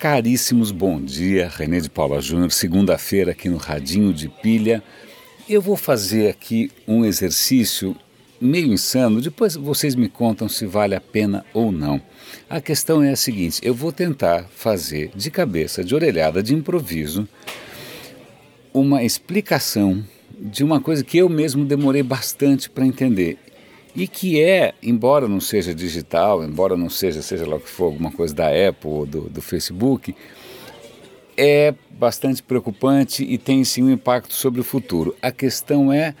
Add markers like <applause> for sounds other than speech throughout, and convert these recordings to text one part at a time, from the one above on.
Caríssimos, bom dia. René de Paula Júnior, segunda-feira aqui no Radinho de Pilha. Eu vou fazer aqui um exercício meio insano, depois vocês me contam se vale a pena ou não. A questão é a seguinte: eu vou tentar fazer de cabeça, de orelhada, de improviso, uma explicação de uma coisa que eu mesmo demorei bastante para entender e que é, embora não seja digital, embora não seja, seja lá o que for, alguma coisa da Apple ou do, do Facebook, é bastante preocupante e tem sim um impacto sobre o futuro. A questão é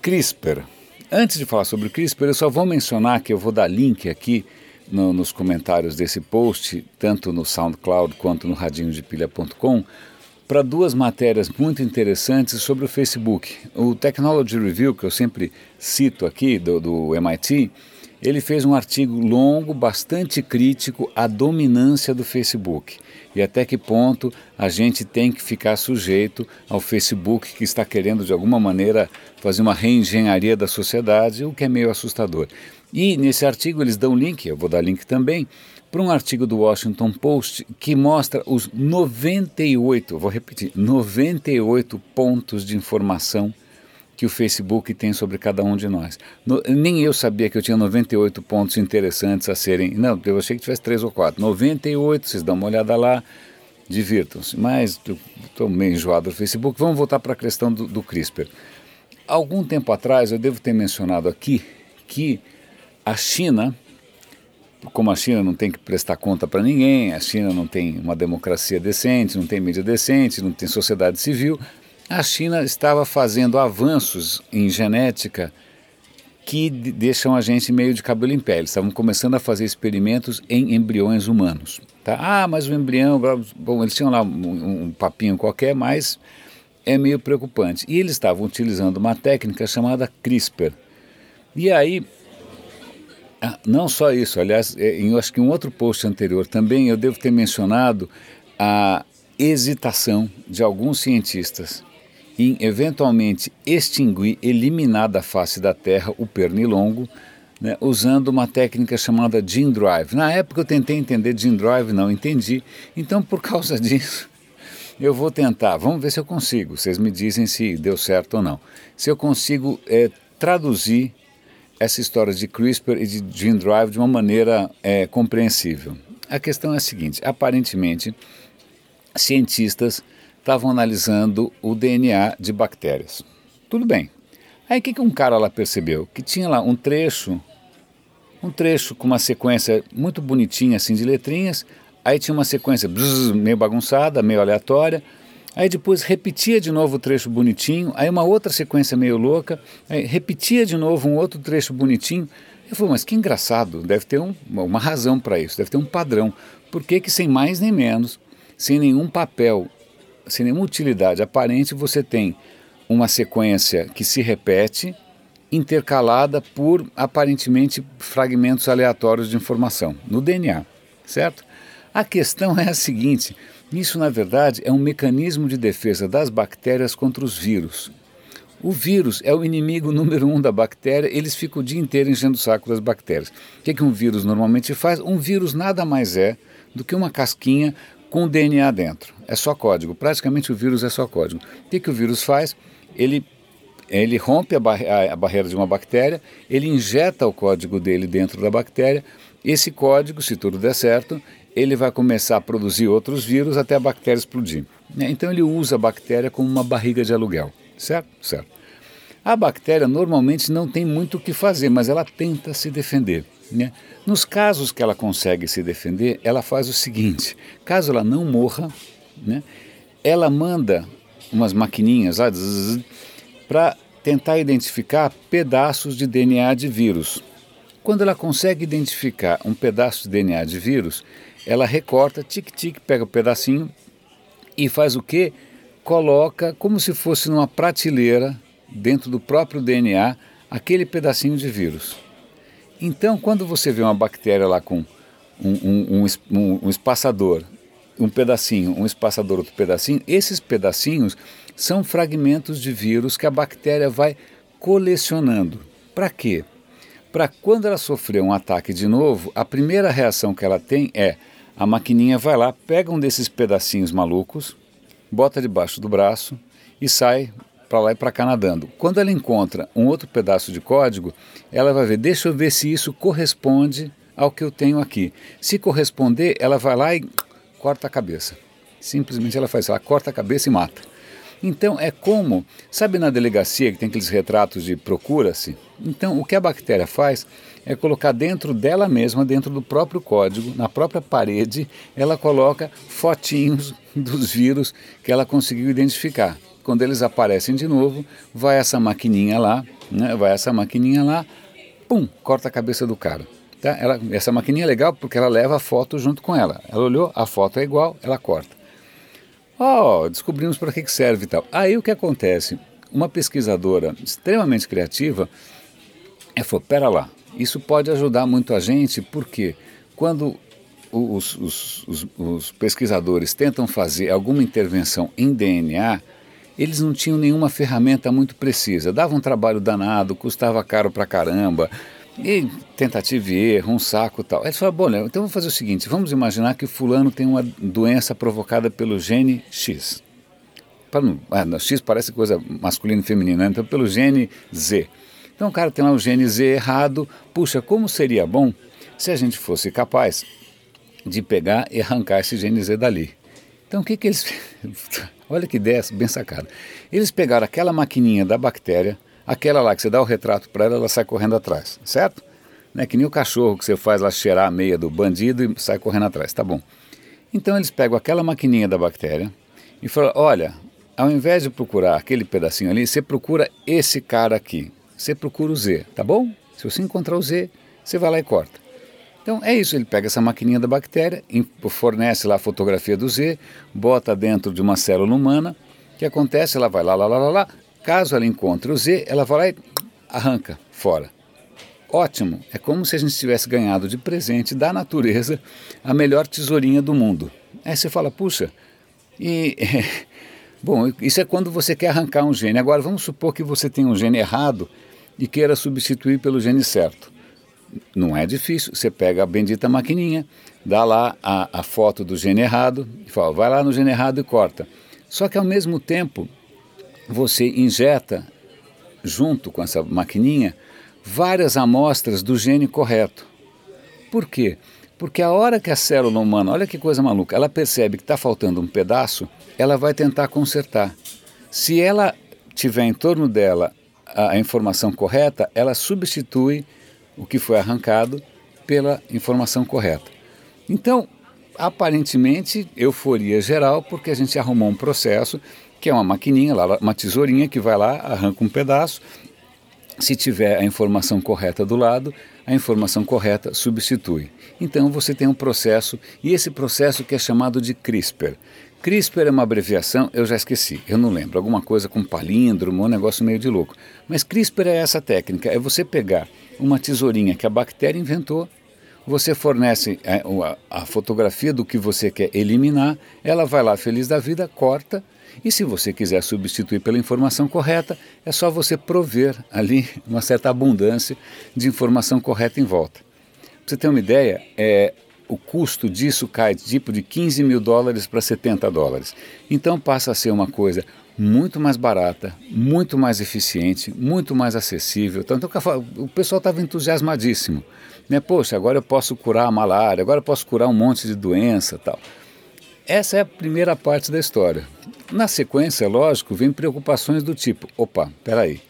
CRISPR. Antes de falar sobre CRISPR, eu só vou mencionar que eu vou dar link aqui no, nos comentários desse post, tanto no SoundCloud quanto no radinhodepilha.com, para duas matérias muito interessantes sobre o Facebook. O Technology Review, que eu sempre cito aqui, do, do MIT, ele fez um artigo longo, bastante crítico à dominância do Facebook e até que ponto a gente tem que ficar sujeito ao Facebook que está querendo de alguma maneira fazer uma reengenharia da sociedade, o que é meio assustador. E nesse artigo eles dão link, eu vou dar link também, para um artigo do Washington Post que mostra os 98, vou repetir, 98 pontos de informação que o Facebook tem sobre cada um de nós. No, nem eu sabia que eu tinha 98 pontos interessantes a serem. Não, eu achei que tivesse três ou quatro. 98, vocês dão uma olhada lá, divirtam-se. Mas estou meio enjoado do Facebook. Vamos voltar para a questão do, do CRISPR. Algum tempo atrás, eu devo ter mencionado aqui que a China como a China não tem que prestar conta para ninguém, a China não tem uma democracia decente, não tem mídia decente, não tem sociedade civil, a China estava fazendo avanços em genética que deixam a gente meio de cabelo em pé. Estavam começando a fazer experimentos em embriões humanos. Tá? Ah, mas o embrião, bom, eles tinham lá um, um papinho qualquer, mas é meio preocupante. E eles estavam utilizando uma técnica chamada CRISPR. E aí ah, não só isso, aliás, é, eu acho que um outro post anterior também eu devo ter mencionado a hesitação de alguns cientistas em eventualmente extinguir, eliminar da face da Terra o pernilongo, né, usando uma técnica chamada gene drive. Na época eu tentei entender gene drive, não entendi. Então, por <laughs> causa disso, eu vou tentar. Vamos ver se eu consigo. Vocês me dizem se deu certo ou não. Se eu consigo é, traduzir essa história de CRISPR e de gene drive de uma maneira é, compreensível. A questão é a seguinte: aparentemente, cientistas estavam analisando o DNA de bactérias. Tudo bem. Aí o que, que um cara lá percebeu? Que tinha lá um trecho, um trecho com uma sequência muito bonitinha assim de letrinhas, aí tinha uma sequência bzz, meio bagunçada, meio aleatória, Aí depois repetia de novo o trecho bonitinho, aí uma outra sequência meio louca, repetia de novo um outro trecho bonitinho. Eu falei, mas que engraçado, deve ter um, uma razão para isso, deve ter um padrão. Por que, que sem mais nem menos, sem nenhum papel, sem nenhuma utilidade aparente, você tem uma sequência que se repete, intercalada por aparentemente fragmentos aleatórios de informação no DNA, certo? A questão é a seguinte: isso, na verdade, é um mecanismo de defesa das bactérias contra os vírus. O vírus é o inimigo <laughs> número um da bactéria, eles ficam o dia inteiro enchendo o saco das bactérias. O que, é que um vírus normalmente faz? Um vírus nada mais é do que uma casquinha com DNA dentro. É só código. Praticamente o vírus é só código. O que, é que o vírus faz? Ele, ele rompe a, bar a, a barreira de uma bactéria, ele injeta o código dele dentro da bactéria. Esse código, se tudo der certo, ele vai começar a produzir outros vírus até a bactéria explodir. Né? Então ele usa a bactéria como uma barriga de aluguel, certo? Certo. A bactéria normalmente não tem muito o que fazer, mas ela tenta se defender. Né? Nos casos que ela consegue se defender, ela faz o seguinte: caso ela não morra, né, ela manda umas maquininhas lá para tentar identificar pedaços de DNA de vírus. Quando ela consegue identificar um pedaço de DNA de vírus, ela recorta, tic-tic, pega o um pedacinho e faz o quê? Coloca como se fosse numa prateleira, dentro do próprio DNA, aquele pedacinho de vírus. Então, quando você vê uma bactéria lá com um, um, um, um espaçador, um pedacinho, um espaçador, outro pedacinho, esses pedacinhos são fragmentos de vírus que a bactéria vai colecionando. Para quê? Para quando ela sofrer um ataque de novo, a primeira reação que ela tem é a maquininha vai lá, pega um desses pedacinhos malucos, bota debaixo do braço e sai para lá e para cá nadando. Quando ela encontra um outro pedaço de código, ela vai ver, deixa eu ver se isso corresponde ao que eu tenho aqui. Se corresponder, ela vai lá e corta a cabeça. Simplesmente ela faz, ela corta a cabeça e mata. Então é como, sabe na delegacia que tem aqueles retratos de procura-se? Então o que a bactéria faz é colocar dentro dela mesma, dentro do próprio código, na própria parede, ela coloca fotinhos <laughs> dos vírus que ela conseguiu identificar. Quando eles aparecem de novo, vai essa maquininha lá, né? vai essa maquininha lá, pum, corta a cabeça do cara. Tá? Ela, essa maquininha é legal porque ela leva a foto junto com ela. Ela olhou, a foto é igual, ela corta. Oh, descobrimos para que serve e tal. Aí o que acontece? Uma pesquisadora extremamente criativa é, falou: pera lá, isso pode ajudar muito a gente, porque quando os, os, os, os pesquisadores tentam fazer alguma intervenção em DNA, eles não tinham nenhuma ferramenta muito precisa. Dava um trabalho danado, custava caro pra caramba. E tentativa e erro, um saco tal. Eles falaram, bom, então vamos fazer o seguinte, vamos imaginar que fulano tem uma doença provocada pelo gene X. Para não, ah, X parece coisa masculina e feminina, né? então pelo gene Z. Então o cara tem lá o gene Z errado. Puxa, como seria bom se a gente fosse capaz de pegar e arrancar esse gene Z dali. Então o que, que eles... <laughs> Olha que ideia bem sacada. Eles pegaram aquela maquininha da bactéria, Aquela lá que você dá o retrato para ela, ela sai correndo atrás, certo? Né? Que nem o cachorro que você faz lá cheirar a meia do bandido e sai correndo atrás, tá bom. Então eles pegam aquela maquininha da bactéria e falam: olha, ao invés de procurar aquele pedacinho ali, você procura esse cara aqui. Você procura o Z, tá bom? Se você encontrar o Z, você vai lá e corta. Então é isso, ele pega essa maquininha da bactéria, fornece lá a fotografia do Z, bota dentro de uma célula humana, o que acontece? Ela vai lá, lá, lá, lá, lá Caso ela encontre o Z, ela vai lá e arranca fora. Ótimo, é como se a gente tivesse ganhado de presente da natureza a melhor tesourinha do mundo. Aí você fala, puxa, e. <laughs> bom, isso é quando você quer arrancar um gene. Agora, vamos supor que você tem um gene errado e queira substituir pelo gene certo. Não é difícil, você pega a bendita maquininha, dá lá a, a foto do gene errado e fala, vai lá no gene errado e corta. Só que ao mesmo tempo, você injeta, junto com essa maquininha, várias amostras do gene correto. Por quê? Porque a hora que a célula humana, olha que coisa maluca, ela percebe que está faltando um pedaço, ela vai tentar consertar. Se ela tiver em torno dela a, a informação correta, ela substitui o que foi arrancado pela informação correta. Então, aparentemente, euforia geral, porque a gente arrumou um processo que é uma maquininha, lá, uma tesourinha que vai lá, arranca um pedaço. Se tiver a informação correta do lado, a informação correta substitui. Então você tem um processo, e esse processo que é chamado de CRISPR. CRISPR é uma abreviação, eu já esqueci, eu não lembro, alguma coisa com palíndromo, um negócio meio de louco. Mas CRISPR é essa técnica, é você pegar uma tesourinha que a bactéria inventou, você fornece a, é, a, a fotografia do que você quer eliminar, ela vai lá feliz da vida, corta, e se você quiser substituir pela informação correta, é só você prover ali uma certa abundância de informação correta em volta. Para você ter uma ideia, é, o custo disso cai tipo de 15 mil dólares para 70 dólares. Então passa a ser uma coisa muito mais barata, muito mais eficiente, muito mais acessível. Então o pessoal estava entusiasmadíssimo. Né? Poxa, agora eu posso curar a malária, agora eu posso curar um monte de doença tal. Essa é a primeira parte da história. Na sequência, lógico, vem preocupações do tipo: opa, peraí,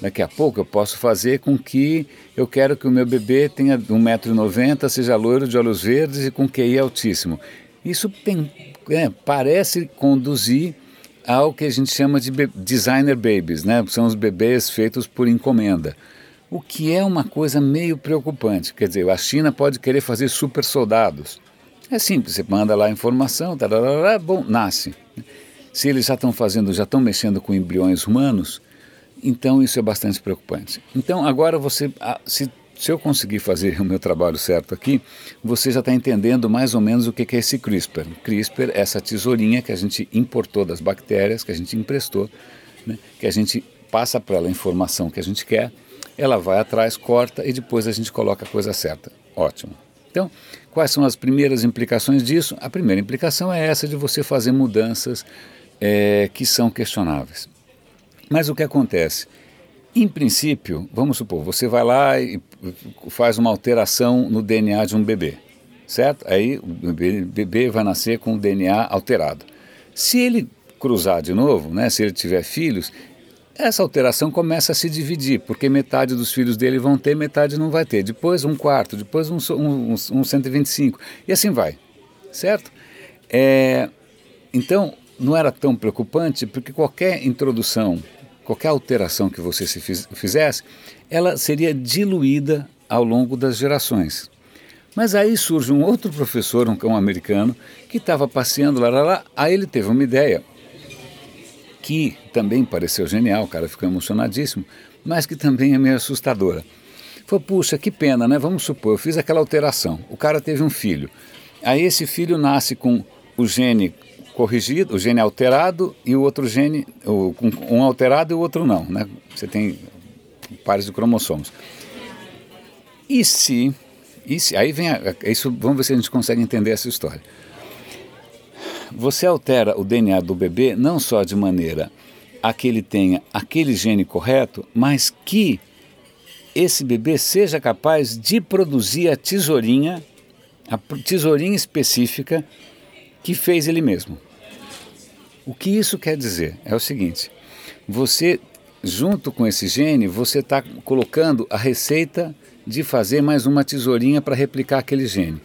daqui a pouco eu posso fazer com que eu quero que o meu bebê tenha 1,90m, seja loiro de olhos verdes e com QI altíssimo. Isso tem, é, parece conduzir ao que a gente chama de designer babies, né? são os bebês feitos por encomenda. O que é uma coisa meio preocupante. Quer dizer, a China pode querer fazer super soldados. É simples, você manda lá a informação, tarará, bom, nasce. Se eles já estão fazendo, já estão mexendo com embriões humanos, então isso é bastante preocupante. Então agora você, se, se eu conseguir fazer <laughs> o meu trabalho certo aqui, você já está entendendo mais ou menos o que é esse CRISPR. CRISPR é essa tesourinha que a gente importou das bactérias, que a gente emprestou, né, que a gente passa para ela a informação que a gente quer, ela vai atrás, corta e depois a gente coloca a coisa certa. Ótimo. Então, quais são as primeiras implicações disso? A primeira implicação é essa de você fazer mudanças é, que são questionáveis. Mas o que acontece? Em princípio, vamos supor, você vai lá e faz uma alteração no DNA de um bebê, certo? Aí o bebê, vai nascer com o DNA alterado. Se ele cruzar de novo, né, se ele tiver filhos, essa alteração começa a se dividir, porque metade dos filhos dele vão ter, metade não vai ter. Depois um quarto, depois um, um, um 125, e assim vai, certo? É, então, não era tão preocupante, porque qualquer introdução, qualquer alteração que você se fiz, fizesse, ela seria diluída ao longo das gerações. Mas aí surge um outro professor, um, um americano, que estava passeando lá, lá, lá, aí ele teve uma ideia que também pareceu genial, o cara ficou emocionadíssimo, mas que também é meio assustadora. Falou, puxa, que pena, né? Vamos supor, eu fiz aquela alteração, o cara teve um filho. Aí esse filho nasce com o gene corrigido, o gene alterado e o outro gene, um alterado e o outro não, né? Você tem pares de cromossomos. E se, e se aí vem a, isso, vamos ver se a gente consegue entender essa história você altera o DNA do bebê não só de maneira a que ele tenha aquele gene correto, mas que esse bebê seja capaz de produzir a tesourinha, a tesourinha específica que fez ele mesmo. O que isso quer dizer? É o seguinte: você, junto com esse gene, você está colocando a receita de fazer mais uma tesourinha para replicar aquele gene.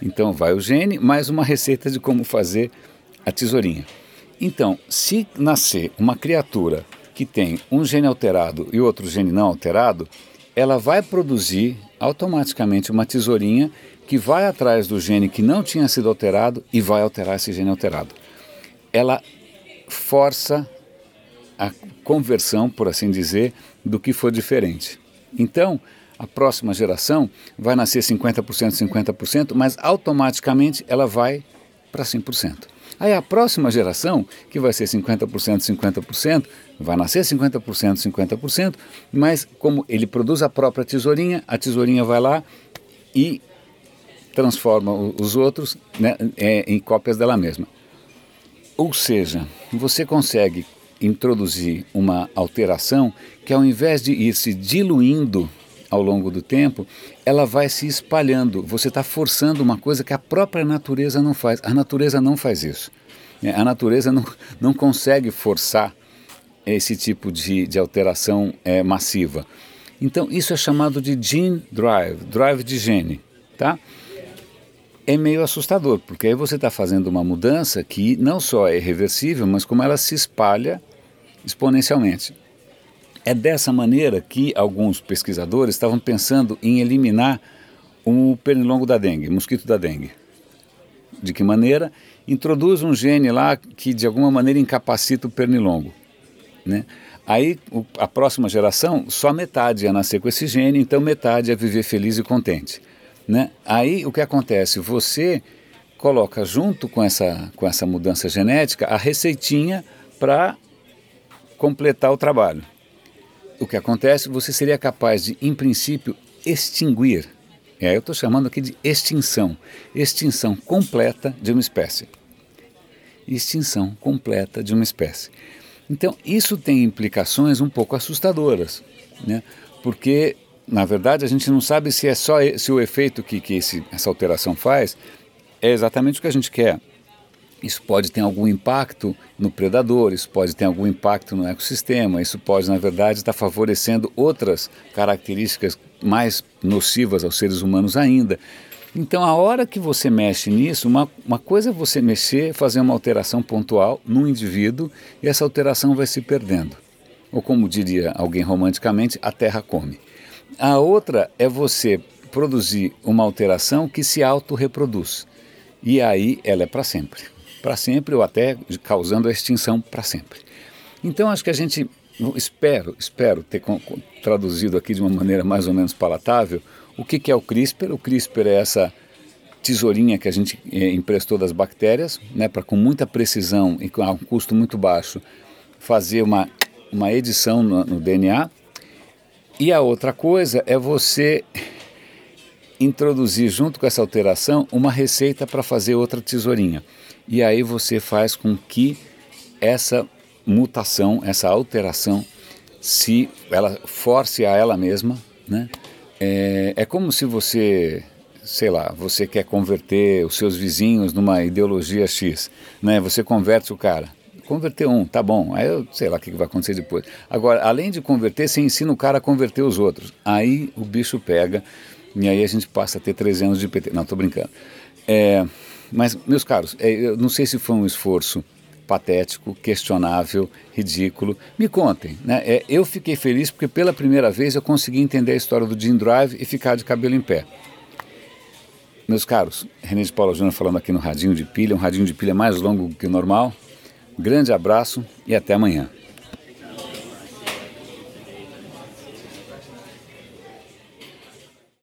Então vai o gene mais uma receita de como fazer a tesourinha. Então, se nascer uma criatura que tem um gene alterado e outro gene não alterado, ela vai produzir automaticamente uma tesourinha que vai atrás do gene que não tinha sido alterado e vai alterar esse gene alterado. Ela força a conversão, por assim dizer, do que for diferente. Então, a próxima geração vai nascer 50%, 50%, mas automaticamente ela vai para 100%. Aí a próxima geração, que vai ser 50%, 50%, vai nascer 50%, 50%, mas como ele produz a própria tesourinha, a tesourinha vai lá e transforma os outros né, é, em cópias dela mesma. Ou seja, você consegue introduzir uma alteração que ao invés de ir se diluindo ao longo do tempo, ela vai se espalhando. Você está forçando uma coisa que a própria natureza não faz. A natureza não faz isso. É, a natureza não, não consegue forçar esse tipo de, de alteração é, massiva. Então, isso é chamado de gene drive, drive de gene. Tá? É meio assustador, porque aí você está fazendo uma mudança que não só é irreversível, mas como ela se espalha exponencialmente. É dessa maneira que alguns pesquisadores estavam pensando em eliminar o pernilongo da dengue, o mosquito da dengue. De que maneira? Introduz um gene lá que de alguma maneira incapacita o pernilongo. Né? Aí a próxima geração, só metade ia nascer com esse gene, então metade ia viver feliz e contente. Né? Aí o que acontece? Você coloca junto com essa, com essa mudança genética a receitinha para completar o trabalho o que acontece, você seria capaz de, em princípio, extinguir. É, eu estou chamando aqui de extinção. Extinção completa de uma espécie. Extinção completa de uma espécie. Então, isso tem implicações um pouco assustadoras, né? porque, na verdade, a gente não sabe se é só se o efeito que, que esse, essa alteração faz é exatamente o que a gente quer. Isso pode ter algum impacto no predador, isso pode ter algum impacto no ecossistema, isso pode, na verdade, estar favorecendo outras características mais nocivas aos seres humanos ainda. Então, a hora que você mexe nisso, uma, uma coisa é você mexer, fazer uma alteração pontual num indivíduo e essa alteração vai se perdendo. Ou, como diria alguém romanticamente, a terra come. A outra é você produzir uma alteração que se autorreproduz. E aí ela é para sempre para sempre ou até causando a extinção para sempre. Então acho que a gente espero, espero ter traduzido aqui de uma maneira mais ou menos palatável o que, que é o CRISPR. O CRISPR é essa tesourinha que a gente eh, emprestou das bactérias, né, para com muita precisão e com um custo muito baixo fazer uma, uma edição no, no DNA. E a outra coisa é você introduzir junto com essa alteração uma receita para fazer outra tesourinha. E aí você faz com que essa mutação, essa alteração, se ela force a ela mesma, né? É, é como se você, sei lá, você quer converter os seus vizinhos numa ideologia X, né? Você converte o cara. Converter um, tá bom. Aí eu sei lá o que vai acontecer depois. Agora, além de converter, você ensina o cara a converter os outros. Aí o bicho pega e aí a gente passa a ter 13 anos de PT. Não, estou brincando. É, mas, meus caros, é, eu não sei se foi um esforço patético, questionável, ridículo. Me contem. Né? É, eu fiquei feliz porque pela primeira vez eu consegui entender a história do Jim Drive e ficar de cabelo em pé. Meus caros, René de Paula Júnior falando aqui no Radinho de Pilha, um radinho de pilha mais longo que o normal. Grande abraço e até amanhã.